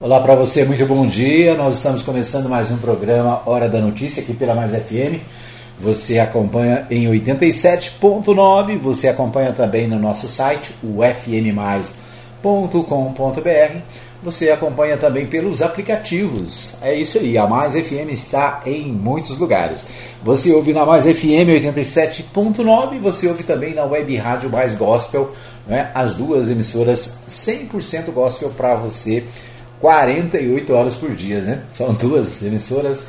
Olá para você, muito bom dia. Nós estamos começando mais um programa Hora da Notícia aqui pela Mais FM. Você acompanha em 87.9, você acompanha também no nosso site, o fmmais.com.br. Você acompanha também pelos aplicativos. É isso aí, a Mais FM está em muitos lugares. Você ouve na Mais FM 87.9, você ouve também na Web Rádio Mais Gospel, né? as duas emissoras 100% gospel para você 48 horas por dia, né? São duas emissoras,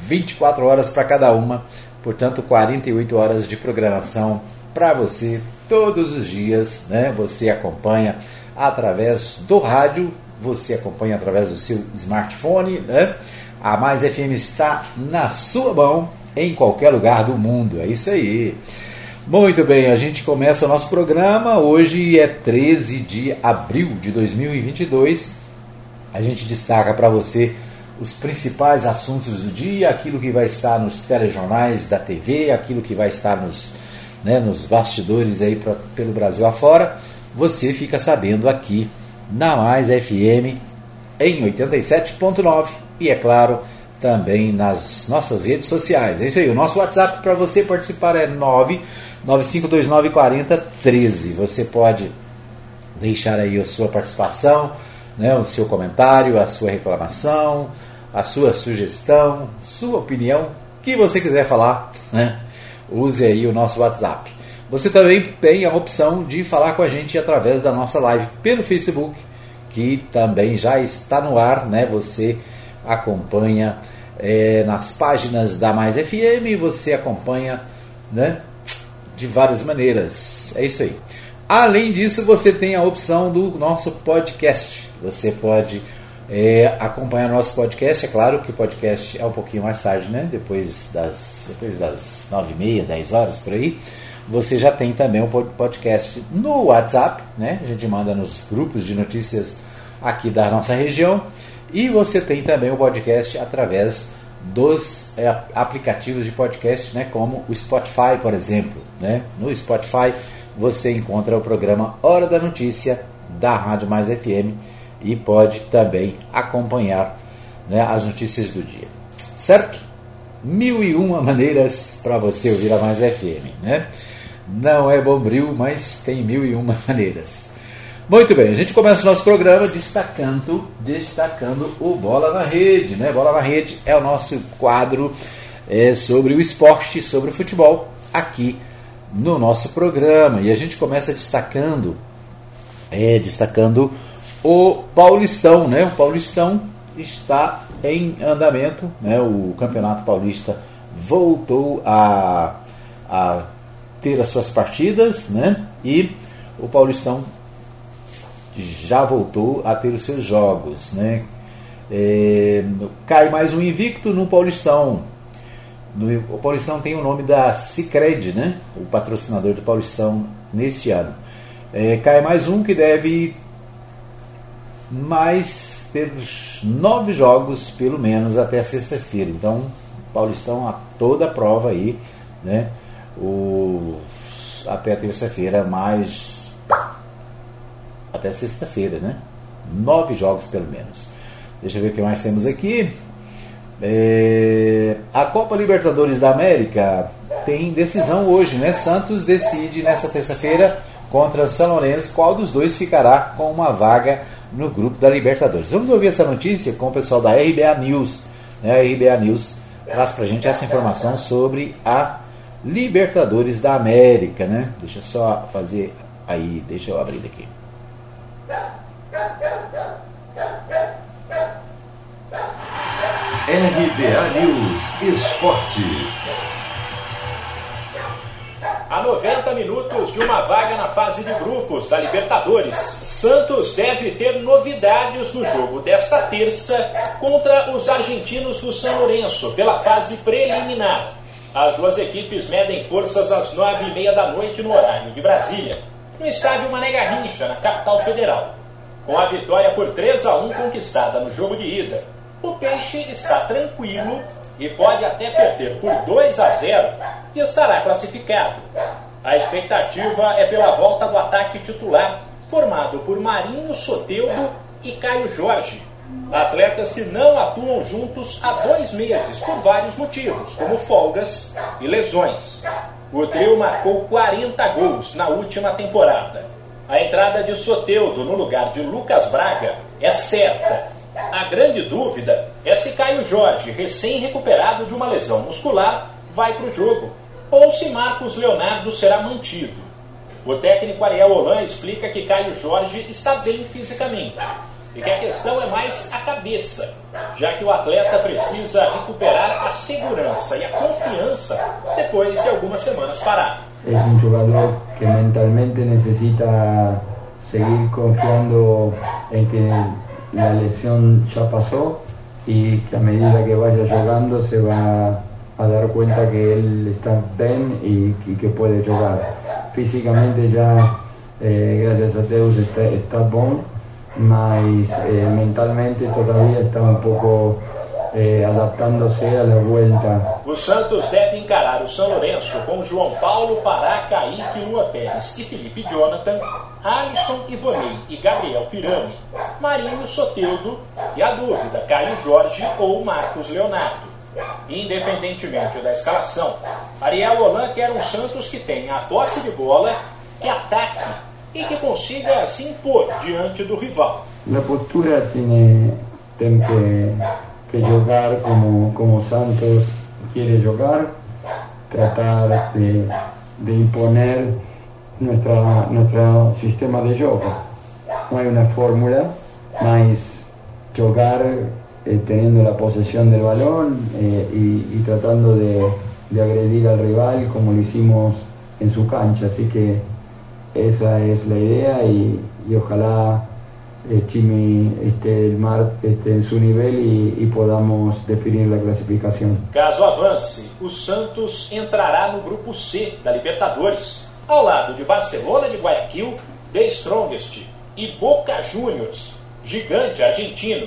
24 horas para cada uma, portanto 48 horas de programação para você todos os dias, né? Você acompanha através do rádio, você acompanha através do seu smartphone, né? A Mais FM está na sua mão em qualquer lugar do mundo. É isso aí. Muito bem, a gente começa o nosso programa. Hoje é 13 de abril de 2022 a gente destaca para você os principais assuntos do dia, aquilo que vai estar nos telejornais da TV, aquilo que vai estar nos, né, nos bastidores aí pra, pelo Brasil afora. Você fica sabendo aqui na Mais FM em 87.9 e é claro também nas nossas redes sociais. É isso aí, o nosso WhatsApp para você participar é 995294013. Você pode deixar aí a sua participação né, o seu comentário, a sua reclamação, a sua sugestão, sua opinião, que você quiser falar, né, use aí o nosso WhatsApp. Você também tem a opção de falar com a gente através da nossa live pelo Facebook, que também já está no ar, né? Você acompanha é, nas páginas da Mais FM, você acompanha, né? De várias maneiras. É isso aí. Além disso, você tem a opção do nosso podcast. Você pode é, acompanhar nosso podcast. É claro que o podcast é um pouquinho mais tarde, né? Depois das, depois das 9h30, 10 horas por aí. Você já tem também o podcast no WhatsApp, né? A gente manda nos grupos de notícias aqui da nossa região. E você tem também o podcast através dos é, aplicativos de podcast, né? Como o Spotify, por exemplo. Né? No Spotify você encontra o programa Hora da Notícia da Rádio Mais FM e pode também acompanhar né, as notícias do dia. Certo? Mil e uma maneiras para você ouvir a Mais FM. Né? Não é bombril, mas tem mil e uma maneiras. Muito bem, a gente começa o nosso programa destacando, destacando o Bola na Rede. Né? Bola na Rede é o nosso quadro é, sobre o esporte, sobre o futebol, aqui no nosso programa. E a gente começa destacando, é, destacando o Paulistão, né? O Paulistão está em andamento, né? O Campeonato Paulista voltou a, a ter as suas partidas, né? E o Paulistão já voltou a ter os seus jogos, né? É, cai mais um invicto no Paulistão. No, o Paulistão tem o nome da Cicred, né? O patrocinador do Paulistão neste ano. É, cai mais um que deve mas teve nove jogos pelo menos até sexta-feira. Então, Paulistão a toda prova aí, né? O, até terça-feira, mais até sexta-feira, né? Nove jogos pelo menos. Deixa eu ver o que mais temos aqui. É, a Copa Libertadores da América tem decisão hoje, né? Santos decide nessa terça-feira contra São Lourenço qual dos dois ficará com uma vaga no grupo da Libertadores. Vamos ouvir essa notícia com o pessoal da RBA News. Né? A RBA News traz para a gente essa informação sobre a Libertadores da América. Né? Deixa eu só fazer aí, deixa eu abrir aqui. RBA News Esporte. A 90 minutos de uma vaga na fase de grupos da Libertadores, Santos deve ter novidades no jogo desta terça contra os argentinos do São Lourenço pela fase preliminar. As duas equipes medem forças às nove e meia da noite no horário de Brasília, no estádio Mané Garrincha, na capital federal. Com a vitória por 3 a 1 conquistada no jogo de ida, o Peixe está tranquilo e pode até perder por 2 a 0 e estará classificado. A expectativa é pela volta do ataque titular, formado por Marinho Soteudo e Caio Jorge, Atletas que não atuam juntos há dois meses por vários motivos, como folgas e lesões. O trio marcou 40 gols na última temporada. A entrada de Soteudo no lugar de Lucas Braga é certa. A grande dúvida é se Caio Jorge, recém-recuperado de uma lesão muscular, vai para o jogo, ou se Marcos Leonardo será mantido. O técnico Ariel Holan explica que Caio Jorge está bem fisicamente e que a questão é mais a cabeça, já que o atleta precisa recuperar a segurança e a confiança depois de algumas semanas parado. É um jogador que mentalmente necessita seguir confiando em que a lesão já passou e que a medida que vaya jogando se vai a dar conta que ele está bem e, e que pode jogar. Físicamente já, eh, graças a Deus, está, está bom mas eh, mentalmente todavía está un poco eh, adaptándose a la vuelta. O Santos deve encarar o São Lourenço com João Paulo, Pará, Kaique, Lua Pérez e Felipe Jonathan, Alisson, Ivonei e Gabriel Pirani, Marinho Soteudo e a dúvida, Caio Jorge ou Marcos Leonardo. Independentemente da escalação, Ariel Holan quer um Santos que tenha a posse de bola, que ataque e que consiga se impor diante do rival. A postura tem, que, que jogar como, como Santos quer jogar, tratar de, de imponer nuestra, nuestro sistema de jogo. Não é uma fórmula, mas jogar eh, teniendo la posesión del balón eh, y, tratando de, de agredir al rival como lo hicimos en su cancha. Así que esa es la idea y, y ojalá eh, esté, el mar, esté en su nivel y, podamos definir la clasificación. Caso avance, o Santos entrará no grupo C da Libertadores, ao lado de Barcelona de Guayaquil, The Strongest e Boca Juniors, gigante argentino,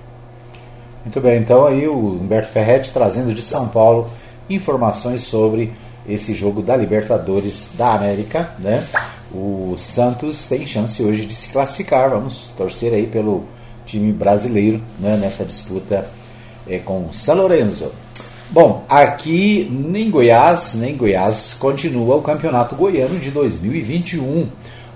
Muito bem, então aí o Humberto Ferretti trazendo de São Paulo informações sobre esse jogo da Libertadores da América, né? O Santos tem chance hoje de se classificar. Vamos torcer aí pelo time brasileiro né, nessa disputa é, com o São Lourenço. Bom, aqui nem Goiás, nem Goiás continua o Campeonato Goiano de 2021.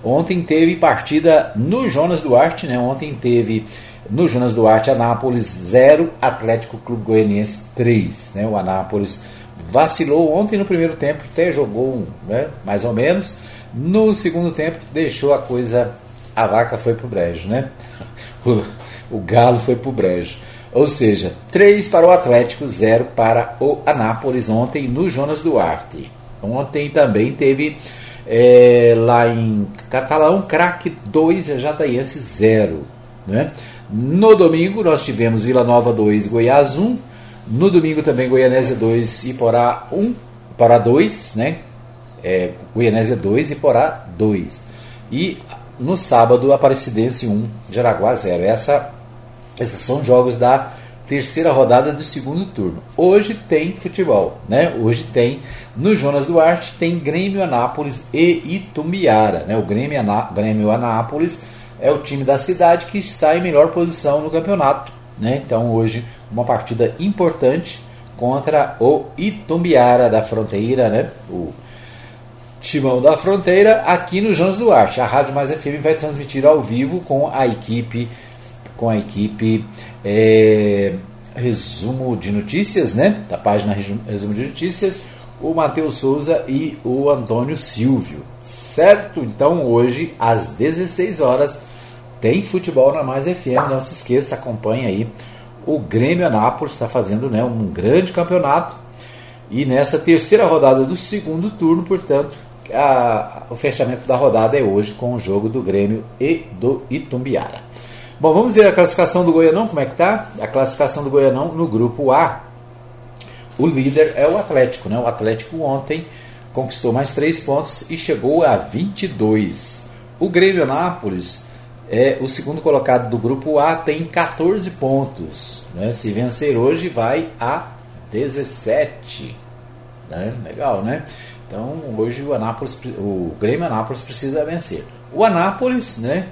Ontem teve partida no Jonas Duarte, né? Ontem teve no Jonas Duarte Anápolis 0, Atlético Clube Goianiense 3, né? O Anápolis vacilou ontem no primeiro tempo, até jogou né, mais ou menos. No segundo tempo deixou a coisa, a vaca foi pro brejo, né? O, o galo foi pro brejo. Ou seja, 3 para o Atlético, 0 para o Anápolis ontem no Jonas Duarte. Ontem também teve é, lá em Catalão, craque 2, Jataiense 0. Né? No domingo nós tivemos Vila Nova 2, Goiás 1. No domingo também Goianésia 2 e Porá 1, Porá 2, né? É, Goianésia 2 e Porá 2. E no sábado Aparecidense 1, Jaraguá 0. Essa, esses são jogos da terceira rodada do segundo turno. Hoje tem futebol, né? Hoje tem no Jonas Duarte tem Grêmio Anápolis e Itumbiara, né? O Grêmio, Aná, Grêmio Anápolis é o time da cidade que está em melhor posição no campeonato, né? Então hoje uma partida importante contra o Itumbiara da Fronteira, né? O Timão da Fronteira, aqui no Jones Duarte. A Rádio Mais FM vai transmitir ao vivo com a equipe, com a equipe é, Resumo de Notícias, né? Da página Resumo de Notícias, o Matheus Souza e o Antônio Silvio. Certo? Então hoje, às 16 horas, tem futebol na Mais FM. Não se esqueça, acompanhe aí o Grêmio Anápolis está fazendo né, um grande campeonato. E nessa terceira rodada do segundo turno, portanto, a, o fechamento da rodada é hoje com o jogo do Grêmio e do Itumbiara. Bom, vamos ver a classificação do Goianão, como é que tá? A classificação do Goianão no grupo A. O líder é o Atlético, né? O Atlético ontem conquistou mais 3 pontos e chegou a 22. O Grêmio Anápolis é o segundo colocado do grupo A, tem 14 pontos. Né? Se vencer hoje, vai a 17. Né? Legal, né? Então hoje o Anápolis, o Grêmio Anápolis precisa vencer. O Anápolis, né?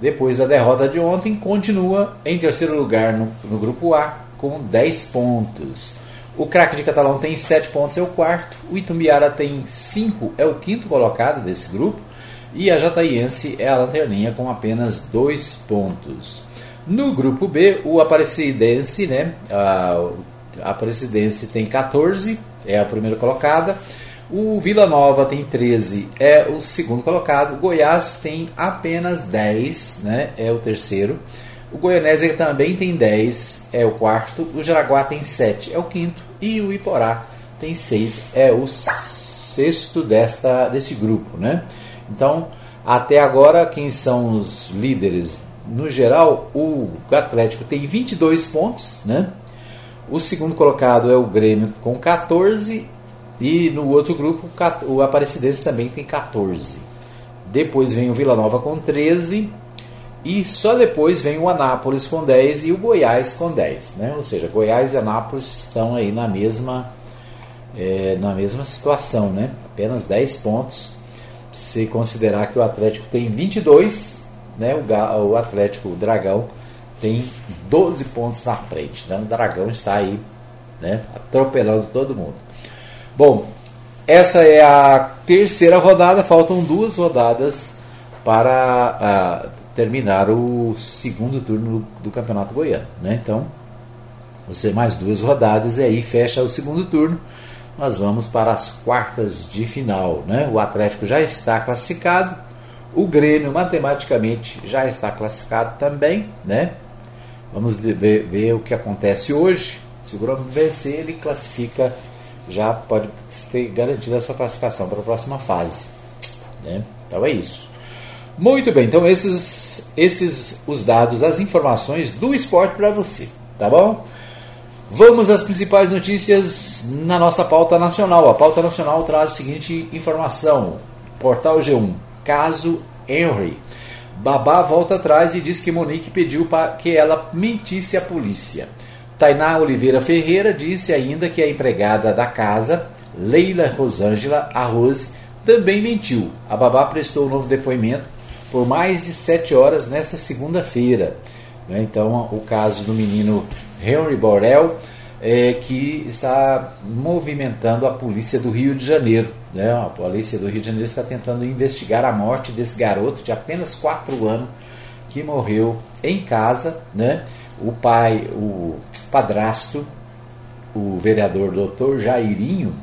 Depois da derrota de ontem, continua em terceiro lugar no, no grupo A com 10 pontos. O craque de Catalão tem 7 pontos, é o quarto. O Itumbiara tem 5, é o quinto colocado desse grupo. E a Jataiense é a lanterninha com apenas 2 pontos. No grupo B, o Aparecidense, né? A, Aparecidense tem 14, é a primeira colocada. O Vila Nova tem 13, é o segundo colocado. Goiás tem apenas 10, né? É o terceiro. O Goianésia também tem 10, é o quarto. O Jaraguá tem 7, é o quinto. E o Iporá tem 6, é o sexto desta, deste grupo, né? Então, até agora, quem são os líderes? No geral, o Atlético tem 22 pontos, né? O segundo colocado é o Grêmio com 14 e no outro grupo, o Aparecidense também tem 14. Depois vem o Vila Nova com 13. E só depois vem o Anápolis com 10 e o Goiás com 10. Né? Ou seja, Goiás e Anápolis estão aí na mesma, é, na mesma situação. Né? Apenas 10 pontos. Se considerar que o Atlético tem 22, né? o, o Atlético, o Dragão, tem 12 pontos na frente. Então o Dragão está aí né? atropelando todo mundo. Bom, essa é a terceira rodada, faltam duas rodadas para uh, terminar o segundo turno do Campeonato Goiano. Né? Então, você mais duas rodadas e aí fecha o segundo turno. Nós vamos para as quartas de final. Né? O Atlético já está classificado, o Grêmio matematicamente já está classificado também. Né? Vamos ver, ver o que acontece hoje. Se o Grêmio vencer, ele classifica já pode ter garantido a sua classificação para a próxima fase. Né? Então é isso. Muito bem, então esses, esses os dados, as informações do esporte para você, tá bom? Vamos às principais notícias na nossa pauta nacional. A pauta nacional traz a seguinte informação: Portal G1, caso Henry. Babá volta atrás e diz que Monique pediu para que ela mentisse à polícia. Tainá Oliveira Ferreira disse ainda que a empregada da casa, Leila Rosângela Arroz, também mentiu. A babá prestou um novo depoimento por mais de sete horas nesta segunda-feira. Né? Então, o caso do menino Henry Borel, é, que está movimentando a polícia do Rio de Janeiro. Né? A polícia do Rio de Janeiro está tentando investigar a morte desse garoto de apenas quatro anos que morreu em casa. Né? O pai, o padrasto, o vereador doutor Jairinho,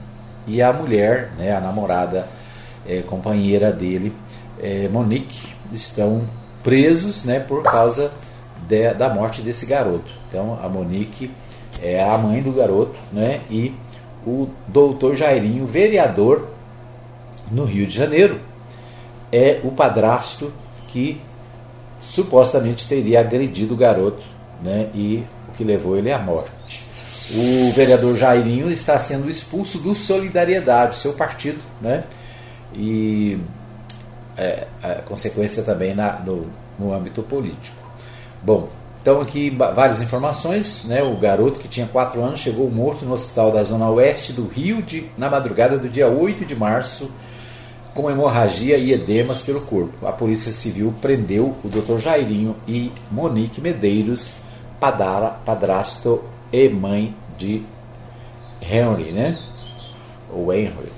e a mulher, né, a namorada, é, companheira dele, é, Monique, estão presos né, por causa de, da morte desse garoto. Então a Monique é a mãe do garoto né, e o doutor Jairinho, vereador no Rio de Janeiro, é o padrasto que supostamente teria agredido o garoto né, e que levou ele à morte. O vereador Jairinho está sendo expulso do Solidariedade, seu partido, né? E é, a consequência também na, no, no âmbito político. Bom, então aqui várias informações, né? O garoto que tinha 4 anos chegou morto no hospital da Zona Oeste do Rio de, na madrugada do dia 8 de março com hemorragia e edemas pelo corpo. A Polícia Civil prendeu o Dr. Jairinho e Monique Medeiros padara, padrasto e mãe de Henry, né? O Henry.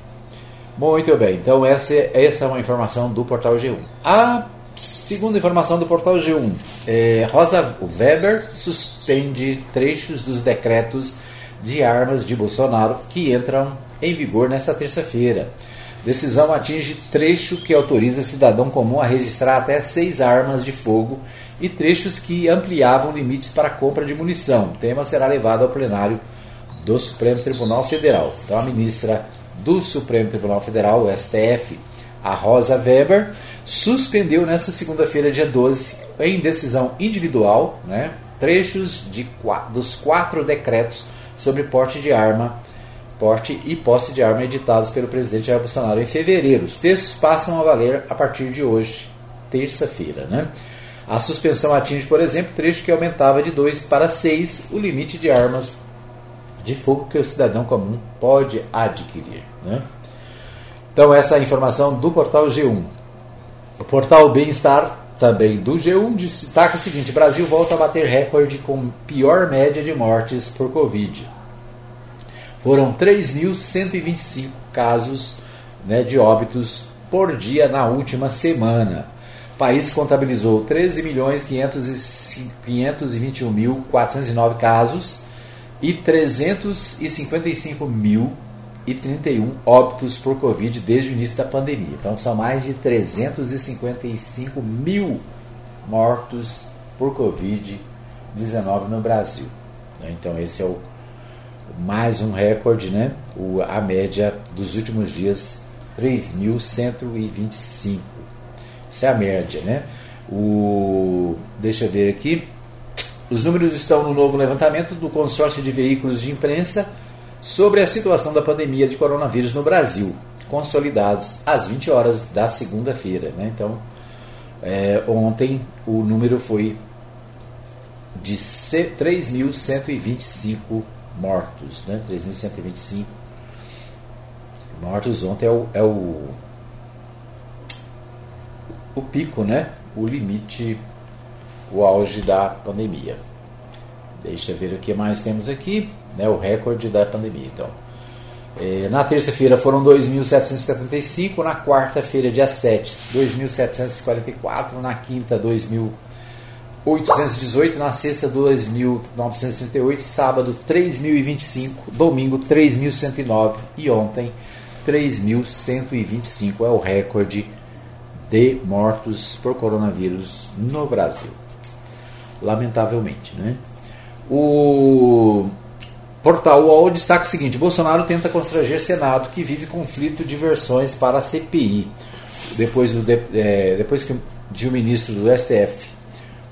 Muito bem, então essa, essa é uma informação do portal G1. A segunda informação do portal G1: é, Rosa Weber suspende trechos dos decretos de armas de Bolsonaro que entram em vigor nesta terça-feira. Decisão atinge trecho que autoriza cidadão comum a registrar até seis armas de fogo e trechos que ampliavam limites para compra de munição. O tema será levado ao plenário do Supremo Tribunal Federal. Então, a ministra do Supremo Tribunal Federal, o STF, A Rosa Weber suspendeu nesta segunda-feira, dia 12, em decisão individual, né, trechos de, dos quatro decretos sobre porte de arma, porte e posse de arma editados pelo presidente Jair Bolsonaro em fevereiro. Os textos passam a valer a partir de hoje, terça-feira. Né? A suspensão atinge, por exemplo, trecho que aumentava de 2 para 6 o limite de armas de fogo que o cidadão comum pode adquirir. Né? Então, essa é a informação do portal G1. O portal Bem-Estar, também do G1, destaca o seguinte: Brasil volta a bater recorde com pior média de mortes por Covid. Foram 3.125 casos né, de óbitos por dia na última semana. O país contabilizou 13.521.409 casos e 355.031 óbitos por Covid desde o início da pandemia. Então são mais de 355 mil mortos por Covid-19 no Brasil. Então esse é o mais um recorde, né? O, a média dos últimos dias 3.125. Essa é a média, né? O, deixa eu ver aqui. Os números estão no novo levantamento do consórcio de veículos de imprensa sobre a situação da pandemia de coronavírus no Brasil, consolidados às 20 horas da segunda-feira. Né? Então, é, ontem o número foi de 3.125 mortos. Né? 3.125 mortos ontem é o, é o, o pico, né? o limite o auge da pandemia. Deixa eu ver o que mais temos aqui, né, o recorde da pandemia. Então, é, na terça-feira foram 2.775, na quarta-feira, dia 7, 2.744, na quinta, 2.818, na sexta, 2.938, sábado, 3.025, domingo, 3.109 e ontem, 3.125 é o recorde de mortos por coronavírus no Brasil lamentavelmente. Né? O portal UOL destaca o seguinte: Bolsonaro tenta constranger Senado que vive conflito de versões para a CPI. Depois, do, é, depois que de um ministro do STF,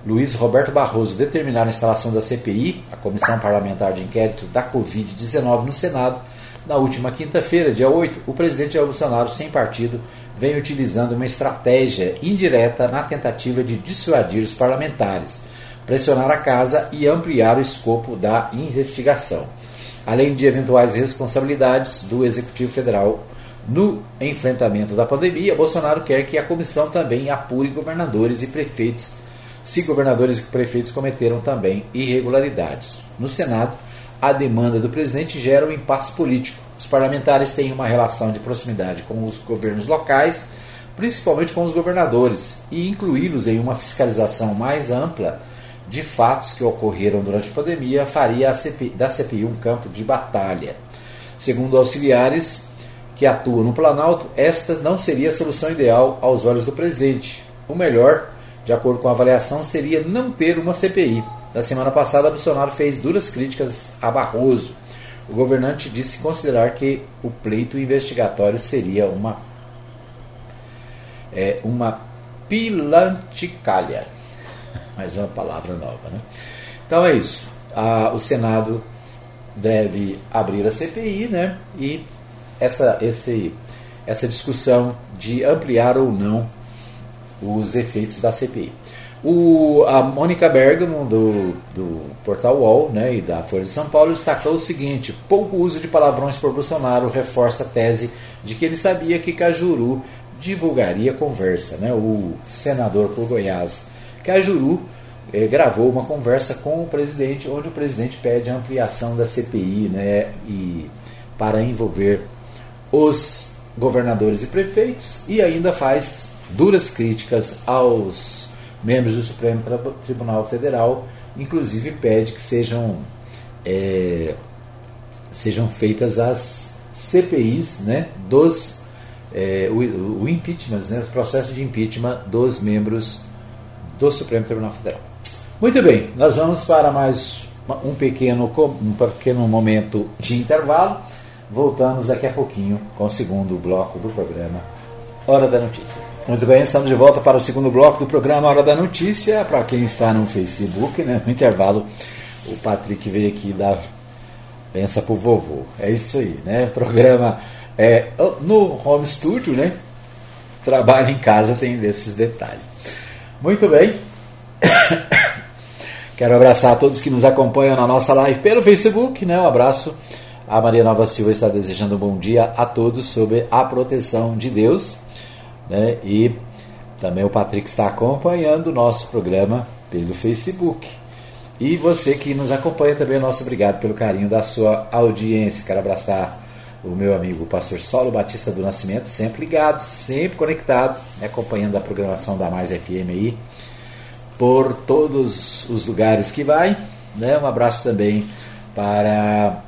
Luiz Roberto Barroso, determinar a instalação da CPI, a Comissão Parlamentar de Inquérito da Covid-19 no Senado, na última quinta-feira, dia 8, o presidente Jair Bolsonaro, sem partido, vem utilizando uma estratégia indireta na tentativa de dissuadir os parlamentares pressionar a casa e ampliar o escopo da investigação, além de eventuais responsabilidades do Executivo Federal no enfrentamento da pandemia. Bolsonaro quer que a comissão também apure governadores e prefeitos, se governadores e prefeitos cometeram também irregularidades. No Senado, a demanda do presidente gera um impasse político. Os parlamentares têm uma relação de proximidade com os governos locais, principalmente com os governadores, e incluí-los em uma fiscalização mais ampla de fatos que ocorreram durante a pandemia faria a CPI, da CPI um campo de batalha. Segundo auxiliares que atuam no Planalto, esta não seria a solução ideal aos olhos do presidente. O melhor, de acordo com a avaliação, seria não ter uma CPI. Na semana passada, Bolsonaro fez duras críticas a Barroso. O governante disse considerar que o pleito investigatório seria uma, é, uma pilanticalha mais uma palavra nova. Né? Então é isso. O Senado deve abrir a CPI né? e essa, esse, essa discussão de ampliar ou não os efeitos da CPI. O, a Mônica Bergamo, do, do portal UOL né, e da Folha de São Paulo, destacou o seguinte: pouco uso de palavrões por Bolsonaro reforça a tese de que ele sabia que Cajuru divulgaria conversa. Né? O senador por Goiás Cajuru eh, gravou uma conversa com o presidente, onde o presidente pede a ampliação da CPI né, e, para envolver os governadores e prefeitos e ainda faz duras críticas aos membros do Supremo Tribunal Federal, inclusive pede que sejam, é, sejam feitas as CPIs né, dos é, o, o impeachment, né, os processos de impeachment dos membros do Supremo Tribunal Federal. Muito bem, nós vamos para mais um pequeno, um pequeno momento de intervalo. Voltamos daqui a pouquinho com o segundo bloco do programa Hora da Notícia. Muito bem, estamos de volta para o segundo bloco do programa Hora da Notícia. Para quem está no Facebook, né, no intervalo, o Patrick veio aqui dar pensa pro vovô. É isso aí, né? Programa é, no home studio, né? Trabalho em casa tem desses detalhes. Muito bem. Quero abraçar a todos que nos acompanham na nossa live pelo Facebook, né? Um abraço. A Maria Nova Silva está desejando um bom dia a todos sobre a proteção de Deus, né? E também o Patrick está acompanhando o nosso programa pelo Facebook. E você que nos acompanha também, nosso obrigado pelo carinho da sua audiência. Quero abraçar o meu amigo o pastor Saulo Batista do Nascimento, sempre ligado, sempre conectado, acompanhando a programação da Mais FM aí por todos os lugares que vai. Né? Um abraço também para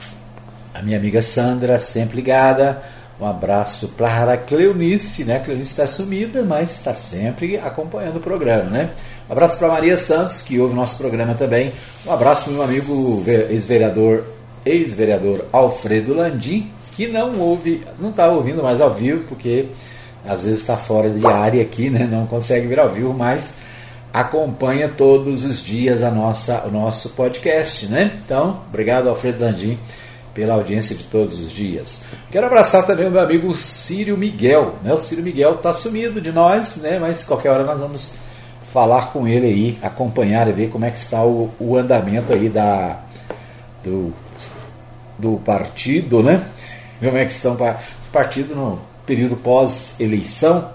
a minha amiga Sandra, sempre ligada. Um abraço para a Cleonice, né? A Cleonice está sumida, mas está sempre acompanhando o programa, né? Um abraço para Maria Santos, que ouve o nosso programa também. Um abraço para o meu amigo ex-vereador, ex-vereador Alfredo Landim, que não ouve, não está ouvindo mais ao vivo, porque às vezes está fora de área aqui, né? Não consegue vir ao vivo, mas acompanha todos os dias a nossa, o nosso podcast, né? Então, obrigado Alfredo Landim pela audiência de todos os dias. Quero abraçar também o meu amigo Círio Miguel, né? O Círio Miguel está sumido de nós, né? Mas qualquer hora nós vamos falar com ele aí, acompanhar e ver como é que está o, o andamento aí da do, do partido, né? Como é que estão os partidos no período pós-eleição,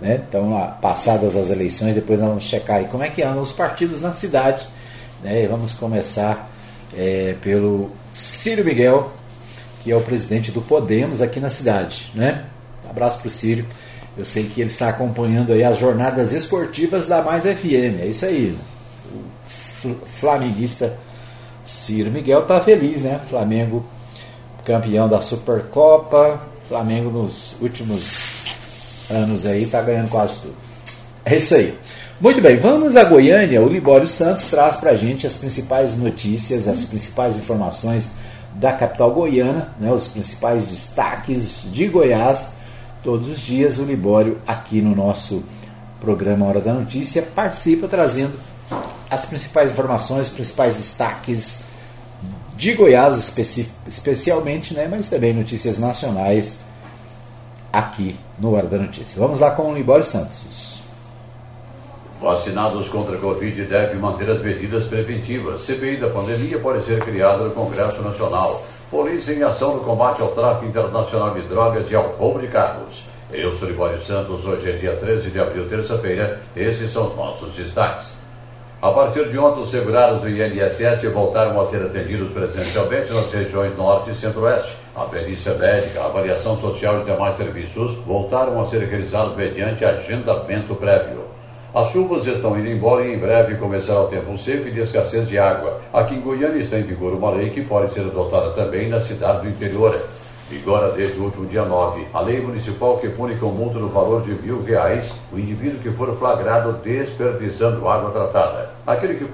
né? Então, passadas as eleições, depois nós vamos checar aí como é que andam os partidos na cidade. Né? vamos começar é, pelo Círio Miguel, que é o presidente do Podemos aqui na cidade. Né? Um abraço para o Círio. Eu sei que ele está acompanhando aí as jornadas esportivas da Mais FM. É isso aí. O flamenguista Ciro Miguel está feliz, né? Flamengo campeão da Supercopa. Flamengo nos últimos anos aí está ganhando quase tudo. É isso aí. Muito bem, vamos a Goiânia. O Libório Santos traz para a gente as principais notícias, as principais informações da capital goiana, né, os principais destaques de Goiás. Todos os dias o Libório aqui no nosso programa Hora da Notícia participa trazendo as principais informações, os principais destaques de Goiás especi especialmente, né, mas também notícias nacionais aqui no Hora da Notícia. Vamos lá com o Libório Santos. Vacinados contra a Covid devem manter as medidas preventivas. CPI da pandemia pode ser criada no Congresso Nacional. Polícia em ação no combate ao tráfico internacional de drogas e ao roubo de carros. Eu sou Libório Santos, hoje é dia 13 de abril, terça-feira. Esses são os nossos destaques. A partir de ontem, os segurados do INSS voltaram a ser atendidos presencialmente nas regiões Norte e Centro-Oeste. A perícia médica, a avaliação social e demais serviços voltaram a ser realizados mediante agendamento prévio. As chuvas estão indo embora e em breve começará o tempo seco e de escassez de água. Aqui em Goiânia está em vigor uma lei que pode ser adotada também na cidade do interior. Vigora desde o último dia 9 a lei municipal que pune com multa no valor de mil reais o indivíduo que for flagrado desperdiçando água tratada. Aquele que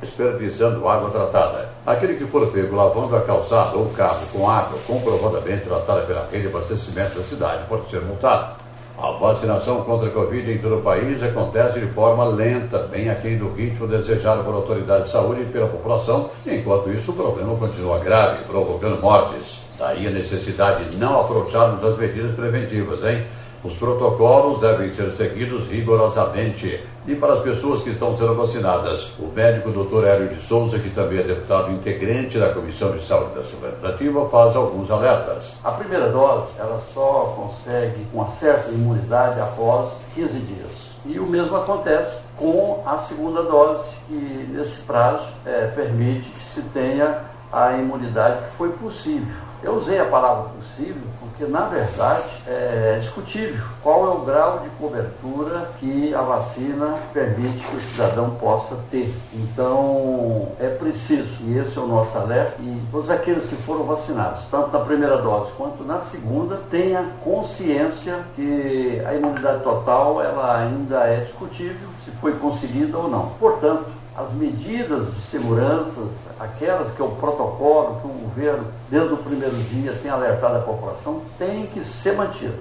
desperdiçando água tratada. Aquele que for pego lavando a calçada ou carro com água comprovadamente tratada pela rede de abastecimento da cidade pode ser multado. A vacinação contra a Covid em todo o país acontece de forma lenta, bem aquém do ritmo desejado por autoridades de saúde e pela população, enquanto isso o problema continua grave, provocando mortes. Daí a necessidade de não afrouxarmos as medidas preventivas, hein? Os protocolos devem ser seguidos rigorosamente. E para as pessoas que estão sendo vacinadas, o médico Dr. Hélio de Souza, que também é deputado integrante da Comissão de Saúde da Assembleia faz alguns alertas. A primeira dose, ela só consegue uma certa imunidade após 15 dias. E o mesmo acontece com a segunda dose, que nesse prazo é, permite que se tenha a imunidade que foi possível. Eu usei a palavra possível porque na verdade é discutível qual é o grau de cobertura que a vacina permite que o cidadão possa ter. Então é preciso, e esse é o nosso alerta, e todos aqueles que foram vacinados, tanto na primeira dose quanto na segunda, tenha consciência que a imunidade total ela ainda é discutível se foi conseguida ou não. Portanto, as medidas de segurança, aquelas que é o protocolo que o governo, desde o primeiro dia, tem alertado a população, tem que ser mantido.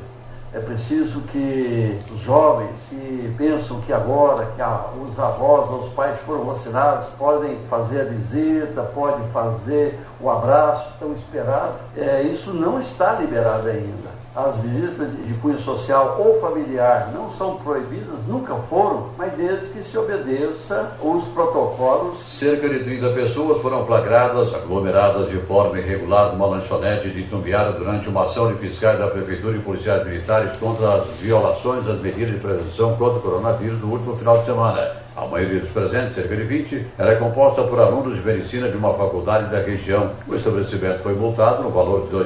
É preciso que os jovens, se pensam que agora que a, os avós ou os pais foram vacinados, podem fazer a visita, podem fazer o abraço, estão esperados, é, isso não está liberado ainda as visitas de cunho social ou familiar não são proibidas, nunca foram, mas desde que se obedeça os protocolos. Cerca de 30 pessoas foram flagradas, aglomeradas de forma irregular numa lanchonete de Tumbiara durante uma ação de fiscais da Prefeitura e policiais militares contra as violações das medidas de prevenção contra o coronavírus no último final de semana. A maioria dos presentes, cerca de 20, era composta por alunos de medicina de uma faculdade da região. O estabelecimento foi multado no valor de R$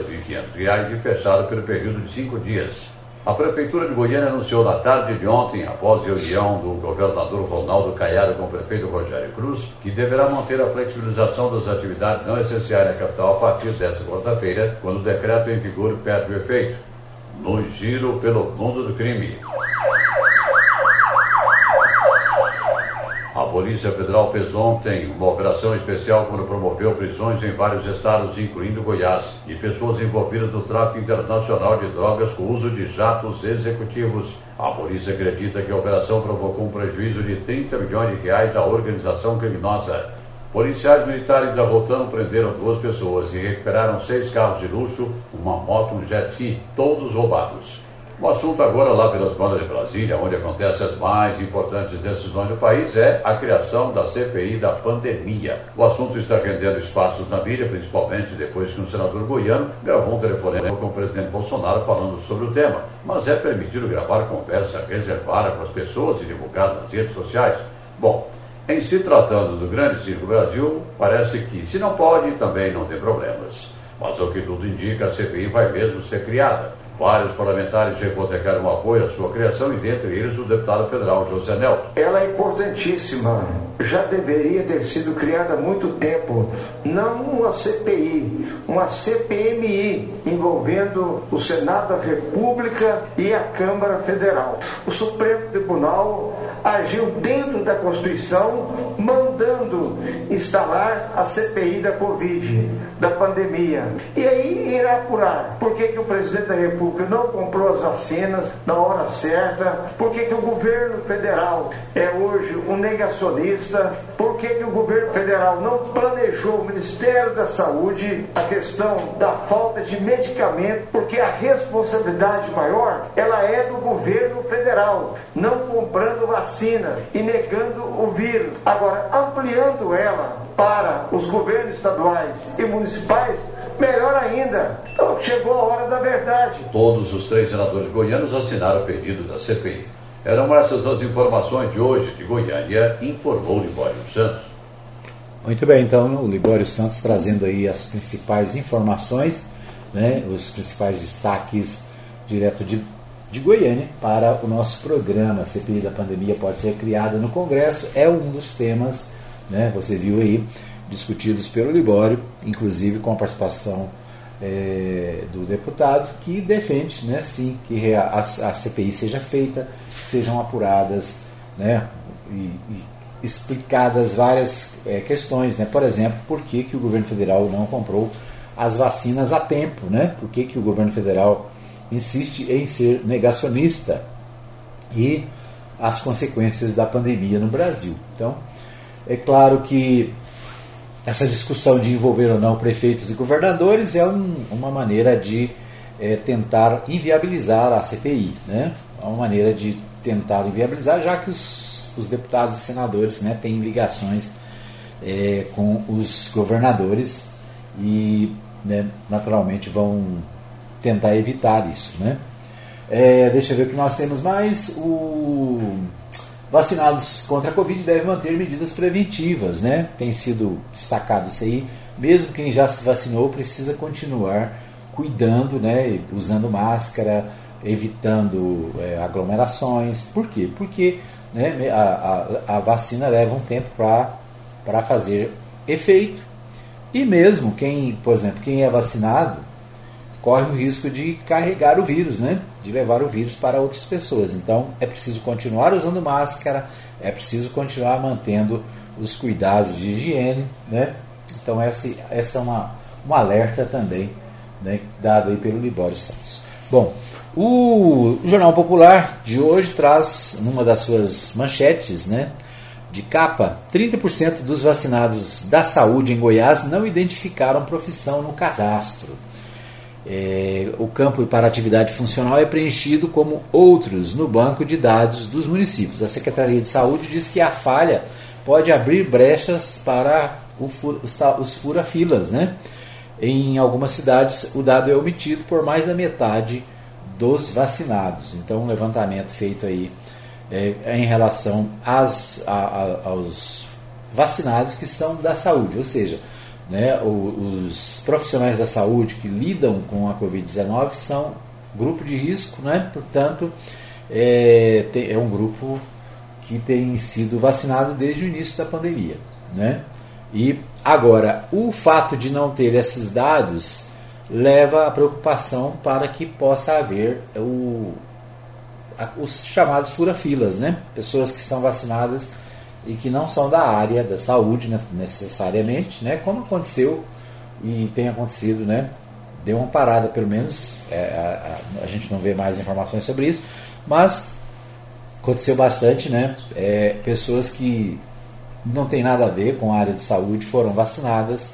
2.500 e fechado pelo período de cinco dias. A Prefeitura de Goiânia anunciou na tarde de ontem, após reunião do governador Ronaldo Caiado com o prefeito Rogério Cruz, que deverá manter a flexibilização das atividades não essenciais na capital a partir desta quarta-feira, quando o decreto em vigor perde o efeito. No giro pelo mundo do crime. Polícia Federal fez ontem uma operação especial quando promoveu prisões em vários estados, incluindo Goiás, de pessoas envolvidas no tráfico internacional de drogas com uso de jatos executivos. A polícia acredita que a operação provocou um prejuízo de 30 milhões de reais à organização criminosa. Policiais militares da Rotan prenderam duas pessoas e recuperaram seis carros de luxo, uma moto e um jet ski, todos roubados. O assunto agora lá pelas bandas de Brasília, onde acontecem as mais importantes decisões do país, é a criação da CPI da pandemia. O assunto está rendendo espaços na mídia, principalmente depois que um senador goiano gravou um telefonema com o presidente Bolsonaro falando sobre o tema. Mas é permitido gravar conversa reservada com as pessoas e divulgar nas redes sociais? Bom, em se tratando do Grande Circo Brasil, parece que, se não pode, também não tem problemas. Mas o que tudo indica, a CPI vai mesmo ser criada. Vários parlamentares hipotecaram apoio à sua criação e, dentre eles, o deputado federal José Nelton. Ela é importantíssima, já deveria ter sido criada há muito tempo. Não uma CPI, uma CPMI, envolvendo o Senado da República e a Câmara Federal. O Supremo Tribunal agiu dentro da Constituição, mandando instalar a CPI da Covid, da pandemia. E aí irá apurar. Por que, que o presidente da República não comprou as vacinas na hora certa, por que, que o governo federal é hoje um negacionista, por que, o governo federal não planejou o Ministério da Saúde a questão da falta de medicamento, porque a responsabilidade maior ela é do governo federal, não comprando vacina e negando o vírus. Agora, ampliando ela para os governos estaduais e municipais, melhor ainda. Então, chegou a hora da verdade. Todos os três senadores goianos assinaram o pedido da CPI. Eram essas as informações de hoje de Goiânia, informou Libório Santos. Muito bem, então o Libório Santos trazendo aí as principais informações, né, os principais destaques direto de, de Goiânia para o nosso programa. A CPI da pandemia pode ser criada no Congresso, é um dos temas, né, você viu aí, discutidos pelo Libório, inclusive com a participação é, do deputado, que defende, né, sim, que a, a CPI seja feita, sejam apuradas né, e, e explicadas várias é, questões, né? por exemplo, por que, que o governo federal não comprou as vacinas a tempo, né? por que, que o governo federal insiste em ser negacionista e as consequências da pandemia no Brasil. Então, é claro que essa discussão de envolver ou não prefeitos e governadores é um, uma maneira de é, tentar inviabilizar a CPI, né? É uma maneira de tentar inviabilizar, já que os, os deputados e senadores né, têm ligações é, com os governadores e né, naturalmente vão tentar evitar isso. Né? É, deixa eu ver o que nós temos mais. O vacinados contra a Covid devem manter medidas preventivas, né? Tem sido destacado isso aí. Mesmo quem já se vacinou precisa continuar cuidando, né? Usando máscara, evitando é, aglomerações. Por quê? Porque né, a, a, a vacina leva um tempo para fazer efeito. E mesmo quem, por exemplo, quem é vacinado corre o risco de carregar o vírus, né? De levar o vírus para outras pessoas. Então é preciso continuar usando máscara, é preciso continuar mantendo os cuidados de higiene. Né? Então essa, essa é uma, um alerta também né, dado aí pelo Libório Santos. Bom, o Jornal Popular de hoje traz, numa das suas manchetes, né, de capa, 30% dos vacinados da saúde em Goiás não identificaram profissão no cadastro. É, o campo para atividade funcional é preenchido como outros no banco de dados dos municípios. A Secretaria de Saúde diz que a falha pode abrir brechas para os, fura-filas. Né? Em algumas cidades, o dado é omitido por mais da metade dos vacinados. Então, um levantamento feito aí é, em relação às, a, a, aos vacinados que são da saúde, ou seja, né, os profissionais da saúde que lidam com a Covid-19 são grupo de risco, né, portanto, é, é um grupo que tem sido vacinado desde o início da pandemia. Né? E agora, o fato de não ter esses dados leva à preocupação para que possa haver o, os chamados fura-filas, né? pessoas que são vacinadas e que não são da área da saúde né, necessariamente, né, como aconteceu e tem acontecido, né, deu uma parada pelo menos, é, a, a, gente não vê mais informações sobre isso, mas aconteceu bastante, né, é, pessoas que não tem nada a ver com a área de saúde foram vacinadas,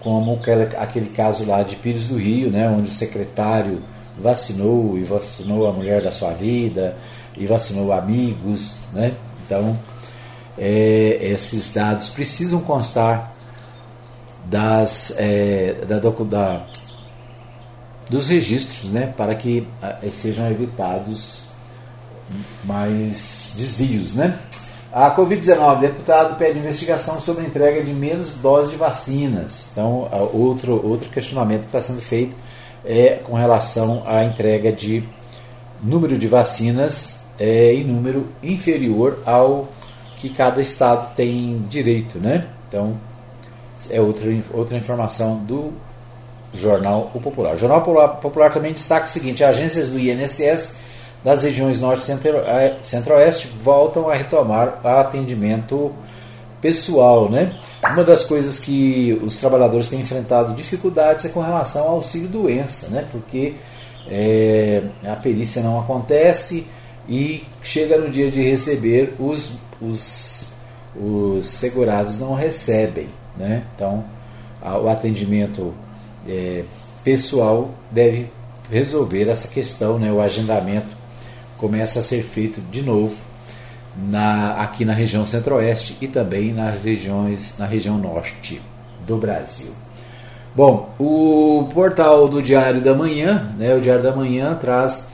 como aquele, aquele caso lá de Pires do Rio, né, onde o secretário vacinou e vacinou a mulher da sua vida e vacinou amigos, né, então é, esses dados precisam constar das, é, da, da, dos registros né, para que sejam evitados mais desvios. Né? A Covid-19, deputado pede investigação sobre a entrega de menos doses de vacinas. Então, outro, outro questionamento que está sendo feito é com relação à entrega de número de vacinas é, em número inferior ao que cada estado tem direito, né? Então, é outra, outra informação do jornal O Popular. O Jornal Popular também destaca o seguinte: agências do INSS das regiões Norte e eh, Centro-Oeste voltam a retomar o atendimento pessoal, né? Uma das coisas que os trabalhadores têm enfrentado dificuldades é com relação ao auxílio doença, né? Porque é, a perícia não acontece e chega no dia de receber os os, os segurados não recebem. Né? Então, a, o atendimento é, pessoal deve resolver essa questão, né? o agendamento começa a ser feito de novo na, aqui na região centro-oeste e também nas regiões, na região norte do Brasil. Bom, o portal do Diário da Manhã, né, o Diário da Manhã traz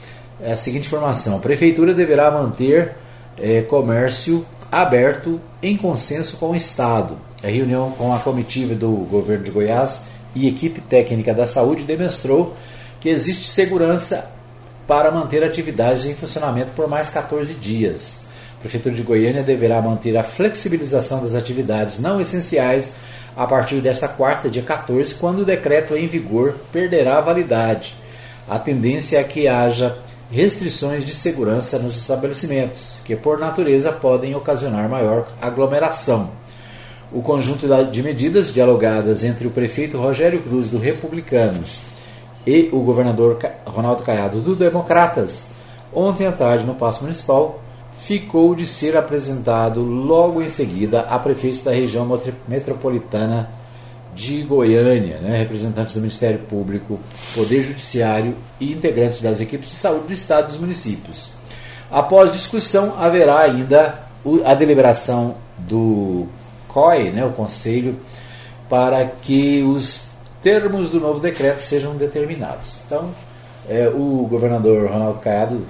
a seguinte informação: a prefeitura deverá manter é, comércio aberto em consenso com o Estado. A reunião com a comitiva do governo de Goiás e equipe técnica da saúde demonstrou que existe segurança para manter atividades em funcionamento por mais 14 dias. A Prefeitura de Goiânia deverá manter a flexibilização das atividades não essenciais a partir desta quarta, dia 14, quando o decreto em vigor perderá a validade. A tendência é que haja restrições de segurança nos estabelecimentos, que por natureza podem ocasionar maior aglomeração. O conjunto de medidas dialogadas entre o prefeito Rogério Cruz do Republicanos e o governador Ronaldo Caiado do Democratas, ontem à tarde no Paço Municipal, ficou de ser apresentado logo em seguida a prefeito da região metropolitana de Goiânia, né, representantes do Ministério Público, Poder Judiciário e integrantes das equipes de saúde do Estado e dos municípios. Após discussão, haverá ainda a deliberação do COI, né, o Conselho, para que os termos do novo decreto sejam determinados. Então, é, o governador Ronaldo Caiado,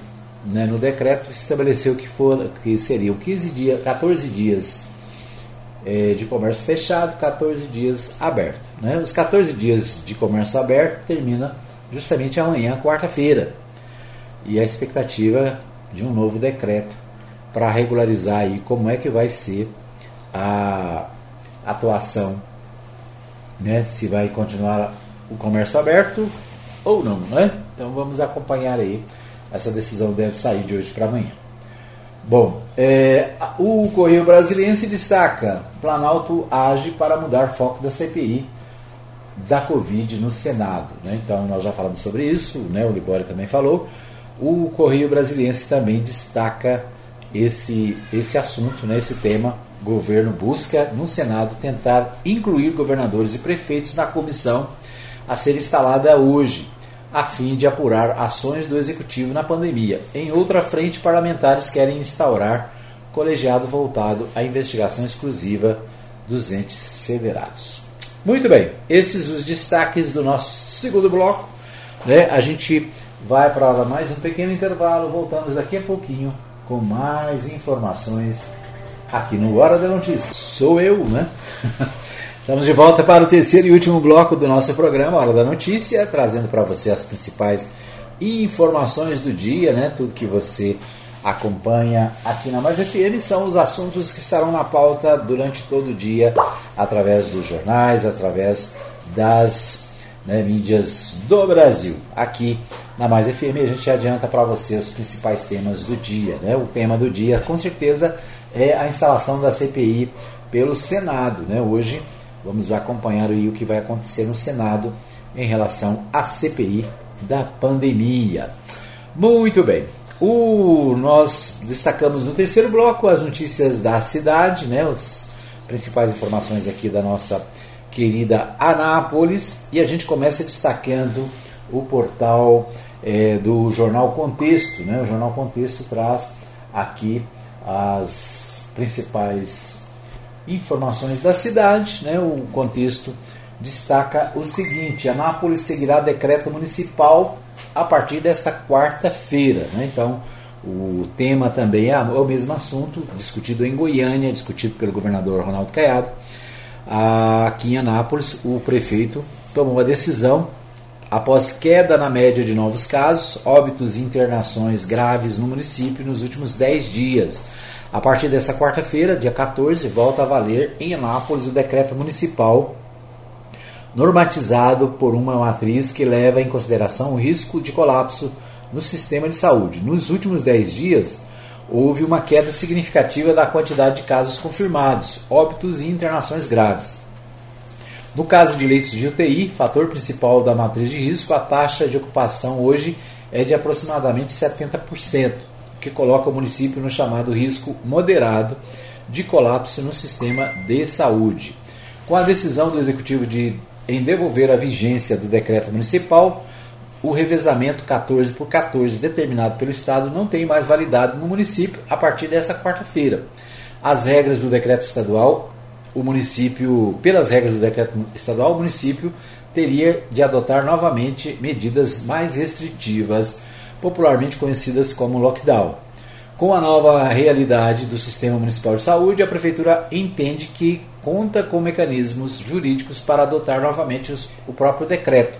né, no decreto, estabeleceu que, for, que seriam 15 dias, 14 dias é, de comércio fechado, 14 dias aberto. Né? Os 14 dias de comércio aberto termina justamente amanhã, quarta-feira. E a expectativa de um novo decreto para regularizar aí como é que vai ser a atuação, né? se vai continuar o comércio aberto ou não. Né? Então vamos acompanhar aí. Essa decisão deve sair de hoje para amanhã. Bom, é, o Correio Brasiliense destaca: Planalto age para mudar foco da CPI da Covid no Senado. Né? Então, nós já falamos sobre isso, né? o Libório também falou. O Correio Brasiliense também destaca esse, esse assunto, né? esse tema. Governo busca no Senado tentar incluir governadores e prefeitos na comissão a ser instalada hoje, a fim de apurar ações do executivo na pandemia. Em outra frente, parlamentares querem instaurar colegiado voltado à investigação exclusiva dos entes federados. Muito bem, esses os destaques do nosso segundo bloco. Né? A gente vai para mais um pequeno intervalo, voltamos daqui a pouquinho com mais informações aqui no Hora da Notícia. Sou eu, né? Estamos de volta para o terceiro e último bloco do nosso programa, Hora da Notícia, trazendo para você as principais informações do dia, né? Tudo que você acompanha aqui na Mais FM são os assuntos que estarão na pauta durante todo o dia, através dos jornais, através das né, mídias do Brasil. Aqui na Mais FM a gente adianta para você os principais temas do dia. Né? O tema do dia, com certeza, é a instalação da CPI pelo Senado. Né? Hoje vamos acompanhar o que vai acontecer no Senado em relação à CPI da pandemia. Muito bem. O, nós destacamos no terceiro bloco as notícias da cidade, né, as principais informações aqui da nossa querida Anápolis, e a gente começa destacando o portal é, do Jornal Contexto. Né? O Jornal Contexto traz aqui as principais informações da cidade. Né? O contexto destaca o seguinte: Anápolis seguirá decreto municipal a partir desta quarta-feira. Né? Então, o tema também é o mesmo assunto, discutido em Goiânia, discutido pelo governador Ronaldo Caiado. Aqui em Anápolis, o prefeito tomou a decisão, após queda na média de novos casos, óbitos e internações graves no município nos últimos 10 dias. A partir desta quarta-feira, dia 14, volta a valer em Anápolis o decreto municipal normatizado por uma matriz que leva em consideração o risco de colapso no sistema de saúde. Nos últimos 10 dias, houve uma queda significativa da quantidade de casos confirmados, óbitos e internações graves. No caso de leitos de UTI, fator principal da matriz de risco, a taxa de ocupação hoje é de aproximadamente 70%, o que coloca o município no chamado risco moderado de colapso no sistema de saúde. Com a decisão do executivo de em devolver a vigência do decreto municipal, o revezamento 14 por 14 determinado pelo Estado não tem mais validade no município a partir desta quarta-feira. As regras do decreto estadual, o município, pelas regras do decreto estadual, o município teria de adotar novamente medidas mais restritivas, popularmente conhecidas como lockdown. Com a nova realidade do sistema municipal de saúde, a prefeitura entende que conta com mecanismos jurídicos para adotar novamente os, o próprio decreto,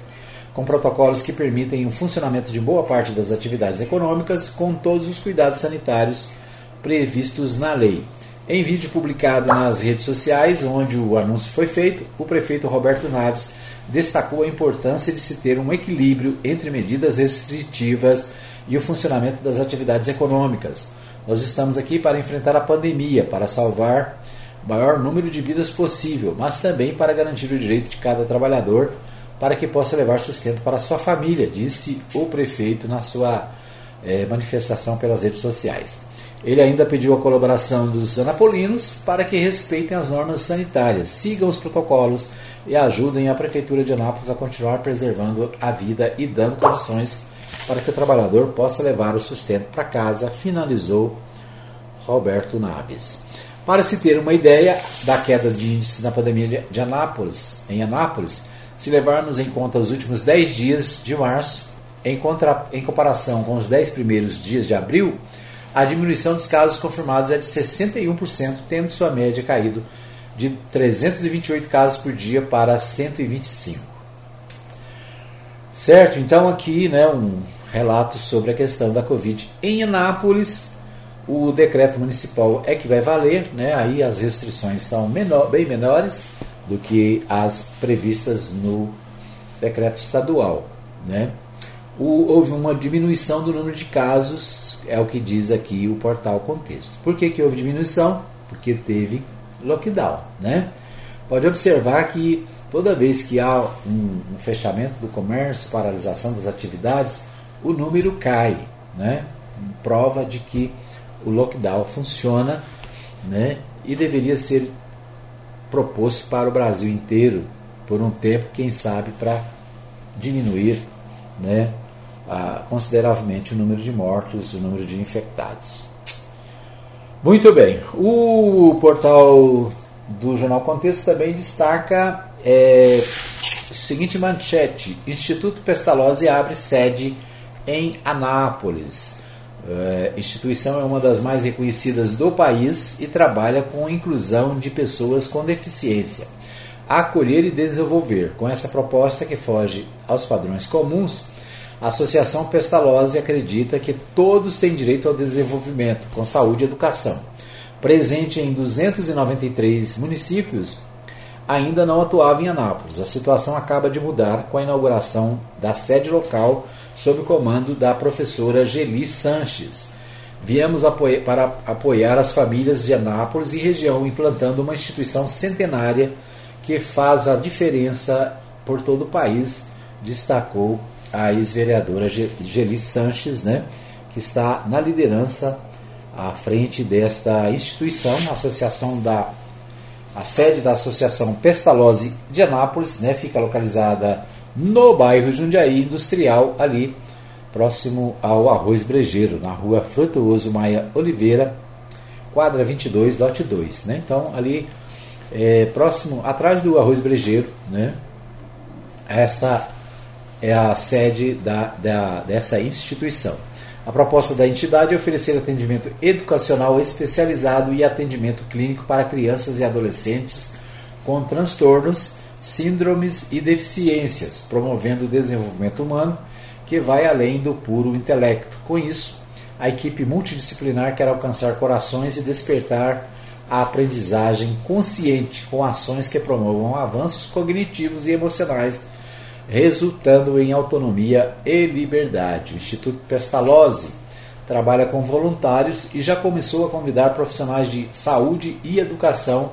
com protocolos que permitem o funcionamento de boa parte das atividades econômicas com todos os cuidados sanitários previstos na lei. Em vídeo publicado nas redes sociais, onde o anúncio foi feito, o prefeito Roberto Naves destacou a importância de se ter um equilíbrio entre medidas restritivas e o funcionamento das atividades econômicas. Nós estamos aqui para enfrentar a pandemia, para salvar maior número de vidas possível, mas também para garantir o direito de cada trabalhador para que possa levar sustento para sua família, disse o prefeito na sua é, manifestação pelas redes sociais. Ele ainda pediu a colaboração dos anapolinos para que respeitem as normas sanitárias, sigam os protocolos e ajudem a Prefeitura de Anápolis a continuar preservando a vida e dando condições para que o trabalhador possa levar o sustento para casa, finalizou Roberto Naves. Para se ter uma ideia da queda de índice na pandemia de Anápolis, em Anápolis, se levarmos em conta os últimos 10 dias de março, em, contra, em comparação com os 10 primeiros dias de abril, a diminuição dos casos confirmados é de 61%, tendo sua média caído de 328 casos por dia para 125. Certo? Então aqui né, um relato sobre a questão da Covid em Anápolis, o decreto municipal é que vai valer, né? aí as restrições são menor, bem menores do que as previstas no decreto estadual. Né? O, houve uma diminuição do número de casos, é o que diz aqui o portal Contexto. Por que, que houve diminuição? Porque teve lockdown. Né? Pode observar que toda vez que há um, um fechamento do comércio, paralisação das atividades, o número cai, né? Prova de que o lockdown funciona, né? E deveria ser proposto para o Brasil inteiro por um tempo, quem sabe, para diminuir, né? consideravelmente o número de mortos, o número de infectados. Muito bem. O portal do Jornal Contexto também destaca é, seguinte manchete: Instituto Pestalozzi abre sede em Anápolis. É, instituição é uma das mais reconhecidas do país e trabalha com a inclusão de pessoas com deficiência. Acolher e desenvolver. Com essa proposta que foge aos padrões comuns, a Associação Pestalozzi acredita que todos têm direito ao desenvolvimento, com saúde e educação. Presente em 293 municípios, ainda não atuava em Anápolis. A situação acaba de mudar com a inauguração da sede local sob o comando da professora Geli Sanches. Viemos apoiar, para apoiar as famílias de Anápolis e região, implantando uma instituição centenária que faz a diferença por todo o país, destacou a ex-vereadora Geli Sanches, né, que está na liderança à frente desta instituição, a associação da a sede da Associação Pestalozzi de Anápolis, né, fica localizada no bairro Jundiaí Industrial, ali próximo ao Arroz Brejeiro, na rua Frutuoso Maia Oliveira, quadra 22, lote 2. Né? Então, ali é, próximo, atrás do Arroz Brejeiro, né? esta é a sede da, da, dessa instituição. A proposta da entidade é oferecer atendimento educacional especializado e atendimento clínico para crianças e adolescentes com transtornos, síndromes e deficiências, promovendo o desenvolvimento humano que vai além do puro intelecto. Com isso, a equipe multidisciplinar quer alcançar corações e despertar a aprendizagem consciente com ações que promovam avanços cognitivos e emocionais resultando em autonomia e liberdade. O Instituto Pestalozzi trabalha com voluntários e já começou a convidar profissionais de saúde e educação,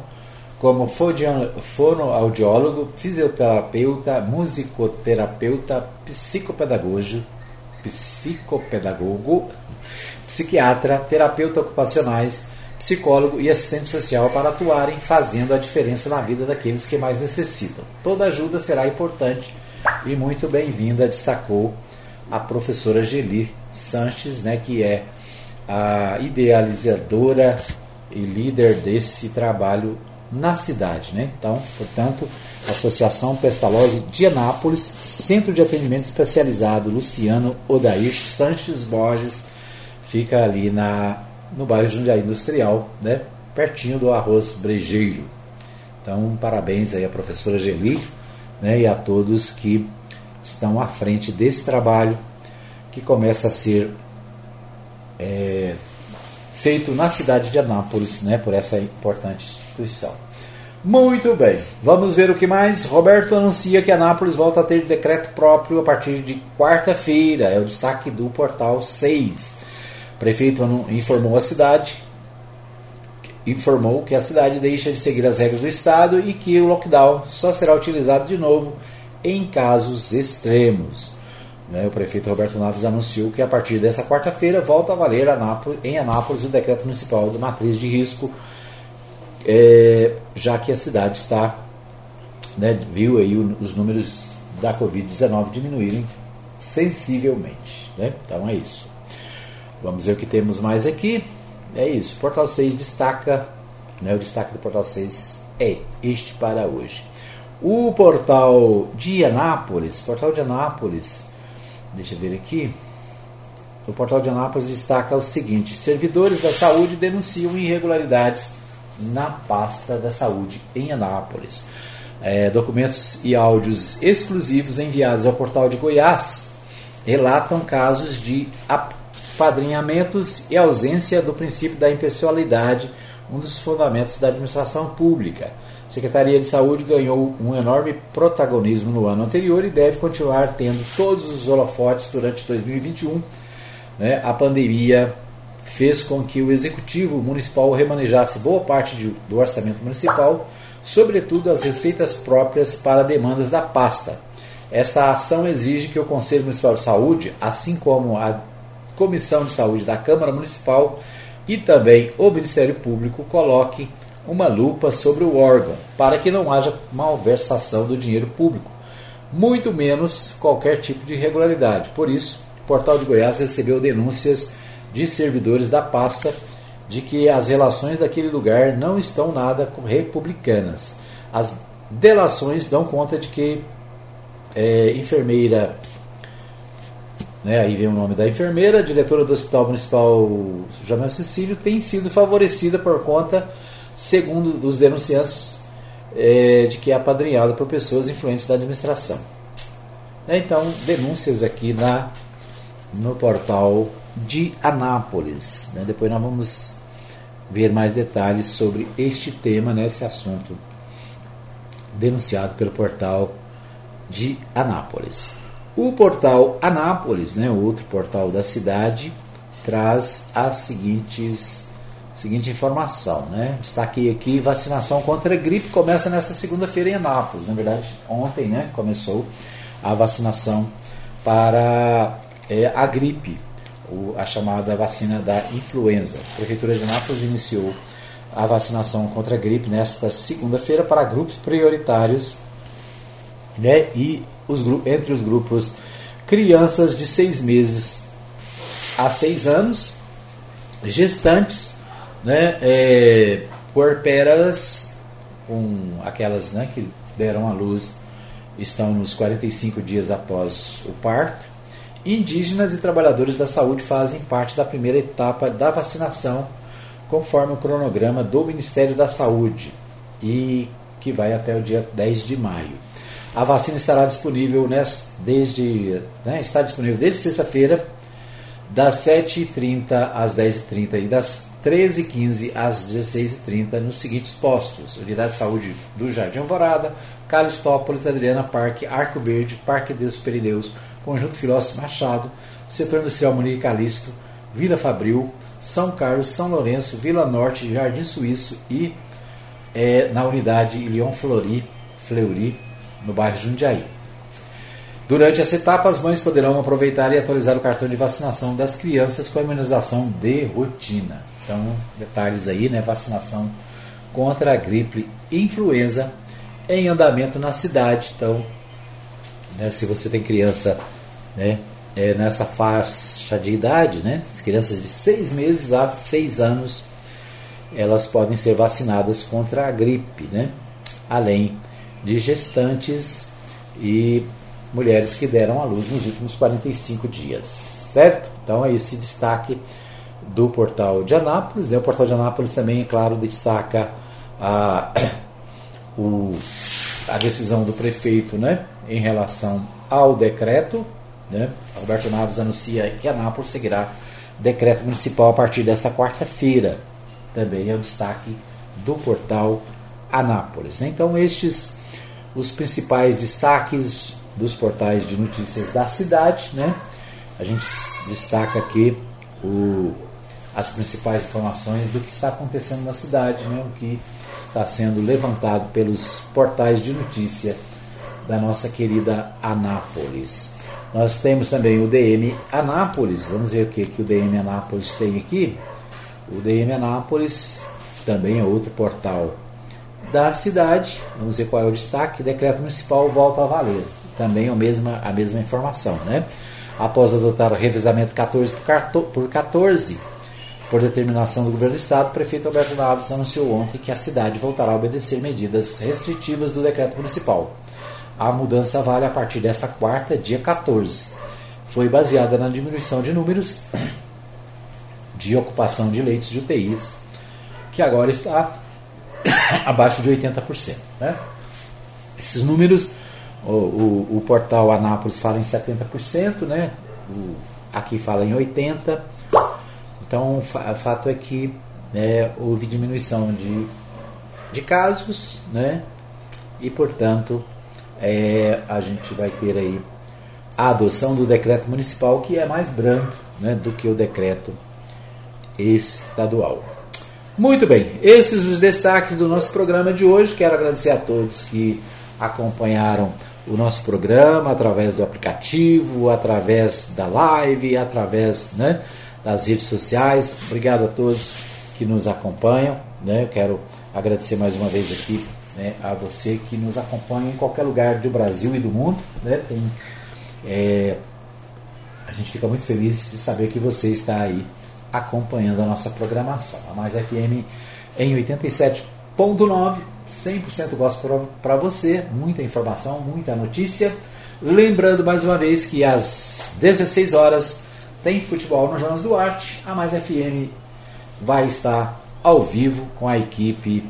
como fonoaudiólogo, fisioterapeuta, musicoterapeuta, psicopedagogo, psicopedagogo, psiquiatra, terapeuta ocupacionais, psicólogo e assistente social para atuarem fazendo a diferença na vida daqueles que mais necessitam. Toda ajuda será importante e muito bem-vinda, destacou a professora Geli Sanches, né, que é a idealizadora e líder desse trabalho na cidade. Né? Então, portanto, Associação Pestalozzi de Anápolis, Centro de Atendimento Especializado Luciano Odair Sanches Borges, fica ali na, no bairro Jundiaí Industrial, né? pertinho do Arroz Brejeiro. Então, parabéns aí à professora Geli né, e a todos que estão à frente desse trabalho que começa a ser é, feito na cidade de Anápolis né, por essa importante instituição. Muito bem, vamos ver o que mais. Roberto anuncia que Anápolis volta a ter decreto próprio a partir de quarta-feira. É o destaque do portal 6. O prefeito informou a cidade informou que a cidade deixa de seguir as regras do estado e que o lockdown só será utilizado de novo em casos extremos. Né, o prefeito Roberto Naves anunciou que a partir dessa quarta-feira volta a valer em Anápolis o decreto municipal de matriz de risco, é, já que a cidade está né, viu aí os números da Covid-19 diminuírem sensivelmente. Né? Então é isso. Vamos ver o que temos mais aqui é isso. Portal 6 destaca, né, o destaque do Portal 6 é este para hoje. O Portal de Anápolis, Portal de Anápolis, deixa eu ver aqui. O Portal de Anápolis destaca o seguinte: servidores da saúde denunciam irregularidades na pasta da saúde em Anápolis. É, documentos e áudios exclusivos enviados ao Portal de Goiás relatam casos de padrinhamentos e ausência do princípio da impessoalidade, um dos fundamentos da administração pública. A Secretaria de Saúde ganhou um enorme protagonismo no ano anterior e deve continuar tendo todos os holofotes durante 2021. Né? A pandemia fez com que o executivo municipal remanejasse boa parte de, do orçamento municipal, sobretudo as receitas próprias para demandas da pasta. Esta ação exige que o Conselho Municipal de Saúde, assim como a Comissão de Saúde da Câmara Municipal e também o Ministério Público, coloque uma lupa sobre o órgão para que não haja malversação do dinheiro público, muito menos qualquer tipo de irregularidade. Por isso, o Portal de Goiás recebeu denúncias de servidores da pasta de que as relações daquele lugar não estão nada republicanas. As delações dão conta de que é, enfermeira, né, aí vem o nome da enfermeira, diretora do Hospital Municipal Jamel Cecílio, tem sido favorecida por conta, segundo os denunciantes, é, de que é apadrinhada por pessoas influentes da administração. É, então, denúncias aqui na, no portal de Anápolis. Né? Depois nós vamos ver mais detalhes sobre este tema, né, esse assunto denunciado pelo portal de Anápolis. O portal Anápolis, né, outro portal da cidade, traz as seguintes seguinte informação, né? Destaquei aqui vacinação contra a gripe começa nesta segunda-feira em Anápolis. Na verdade, ontem, né, começou a vacinação para é, a gripe a chamada vacina da influenza. A Prefeitura de Anápolis iniciou a vacinação contra a gripe nesta segunda-feira para grupos prioritários né, e os, entre os grupos crianças de seis meses a seis anos, gestantes, né, é, puerperas com aquelas né, que deram à luz estão nos 45 dias após o parto Indígenas e trabalhadores da saúde fazem parte da primeira etapa da vacinação, conforme o cronograma do Ministério da Saúde, e que vai até o dia 10 de maio. A vacina estará disponível desde né, está disponível desde sexta-feira, das 7h30 às 10h30 e das 13h15 às 16h30 nos seguintes postos: Unidade de Saúde do Jardim Alvorada, Calistópolis, Adriana Parque, Arco Verde, Parque Deus Perideus, Conjunto Filósofo Machado, Setor Industrial Munir Calisto, Vila Fabril, São Carlos, São Lourenço, Vila Norte, Jardim Suíço e é, na unidade Ilion Flori, Fleury, no bairro Jundiaí. Durante essa etapa, as mães poderão aproveitar e atualizar o cartão de vacinação das crianças com a imunização de rotina. Então, detalhes aí, né? Vacinação contra a gripe e influenza em andamento na cidade. Então, né, se você tem criança né, é, nessa faixa de idade, né, crianças de 6 meses a 6 anos, elas podem ser vacinadas contra a gripe, né, além de gestantes e mulheres que deram à luz nos últimos 45 dias, certo? Então é esse destaque do portal de Anápolis. Né? O portal de Anápolis também, é claro, destaca a, o, a decisão do prefeito né, em relação ao decreto. Né? Alberto Naves anuncia que Anápolis seguirá decreto municipal a partir desta quarta-feira. Também é o destaque do portal Anápolis. Né? Então, estes os principais destaques dos portais de notícias da cidade. Né? A gente destaca aqui o, as principais informações do que está acontecendo na cidade, né? o que está sendo levantado pelos portais de notícia da nossa querida Anápolis. Nós temos também o DM Anápolis, vamos ver o que, que o DM Anápolis tem aqui. O DM Anápolis também é outro portal da cidade. Vamos ver qual é o destaque. Decreto municipal volta a valer. Também a mesma, a mesma informação. Né? Após adotar o revezamento 14 por 14, por determinação do governo do estado, o prefeito Alberto Naves anunciou ontem que a cidade voltará a obedecer medidas restritivas do decreto municipal. A mudança vale a partir desta quarta, dia 14. Foi baseada na diminuição de números de ocupação de leitos de UTIs, que agora está abaixo de 80%. Né? Esses números, o, o, o, portal Anápolis fala em 70%, né? O, aqui fala em 80%. Então, o fato é que né, houve diminuição de, de casos, né? e portanto é, a gente vai ter aí a adoção do decreto municipal, que é mais brando né, do que o decreto estadual. Muito bem, esses os destaques do nosso programa de hoje. Quero agradecer a todos que acompanharam o nosso programa através do aplicativo, através da live, através né, das redes sociais. Obrigado a todos que nos acompanham. Né? Eu quero agradecer mais uma vez aqui né, a você que nos acompanha em qualquer lugar do Brasil e do mundo. Né? Tem, é, a gente fica muito feliz de saber que você está aí acompanhando a nossa programação. A Mais FM em 87.9, 100% gosto para você, muita informação, muita notícia. Lembrando mais uma vez que às 16 horas tem futebol no Jonas Duarte. A Mais FM vai estar ao vivo com a equipe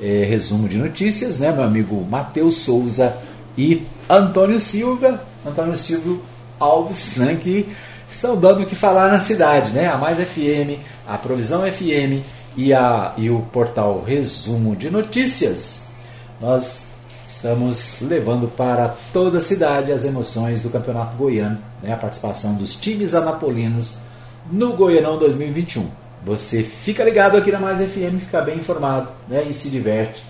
eh, Resumo de Notícias, né? meu amigo Matheus Souza e Antônio Silva. Antônio Silvio Alves, né? que estão dando o que falar na cidade, né? A Mais FM, a Provisão FM e, a, e o portal Resumo de Notícias. Nós estamos levando para toda a cidade as emoções do Campeonato Goiano, né? a participação dos times anapolinos no Goianão 2021. Você fica ligado aqui na Mais FM, fica bem informado né? e se diverte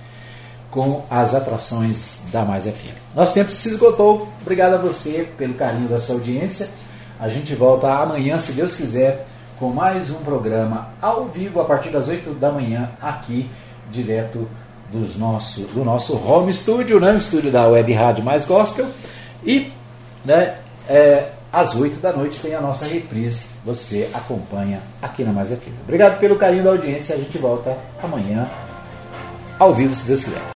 com as atrações da Mais FM. Nosso tempo se esgotou. Obrigado a você pelo carinho da sua audiência. A gente volta amanhã, se Deus quiser, com mais um programa ao vivo a partir das 8 da manhã, aqui, direto dos nosso, do nosso home studio, né? o estúdio da Web Rádio Mais Gospel. E né, é, às 8 da noite tem a nossa reprise. Você acompanha aqui na Mais FM. Obrigado pelo carinho da audiência. A gente volta amanhã ao vivo, se Deus quiser.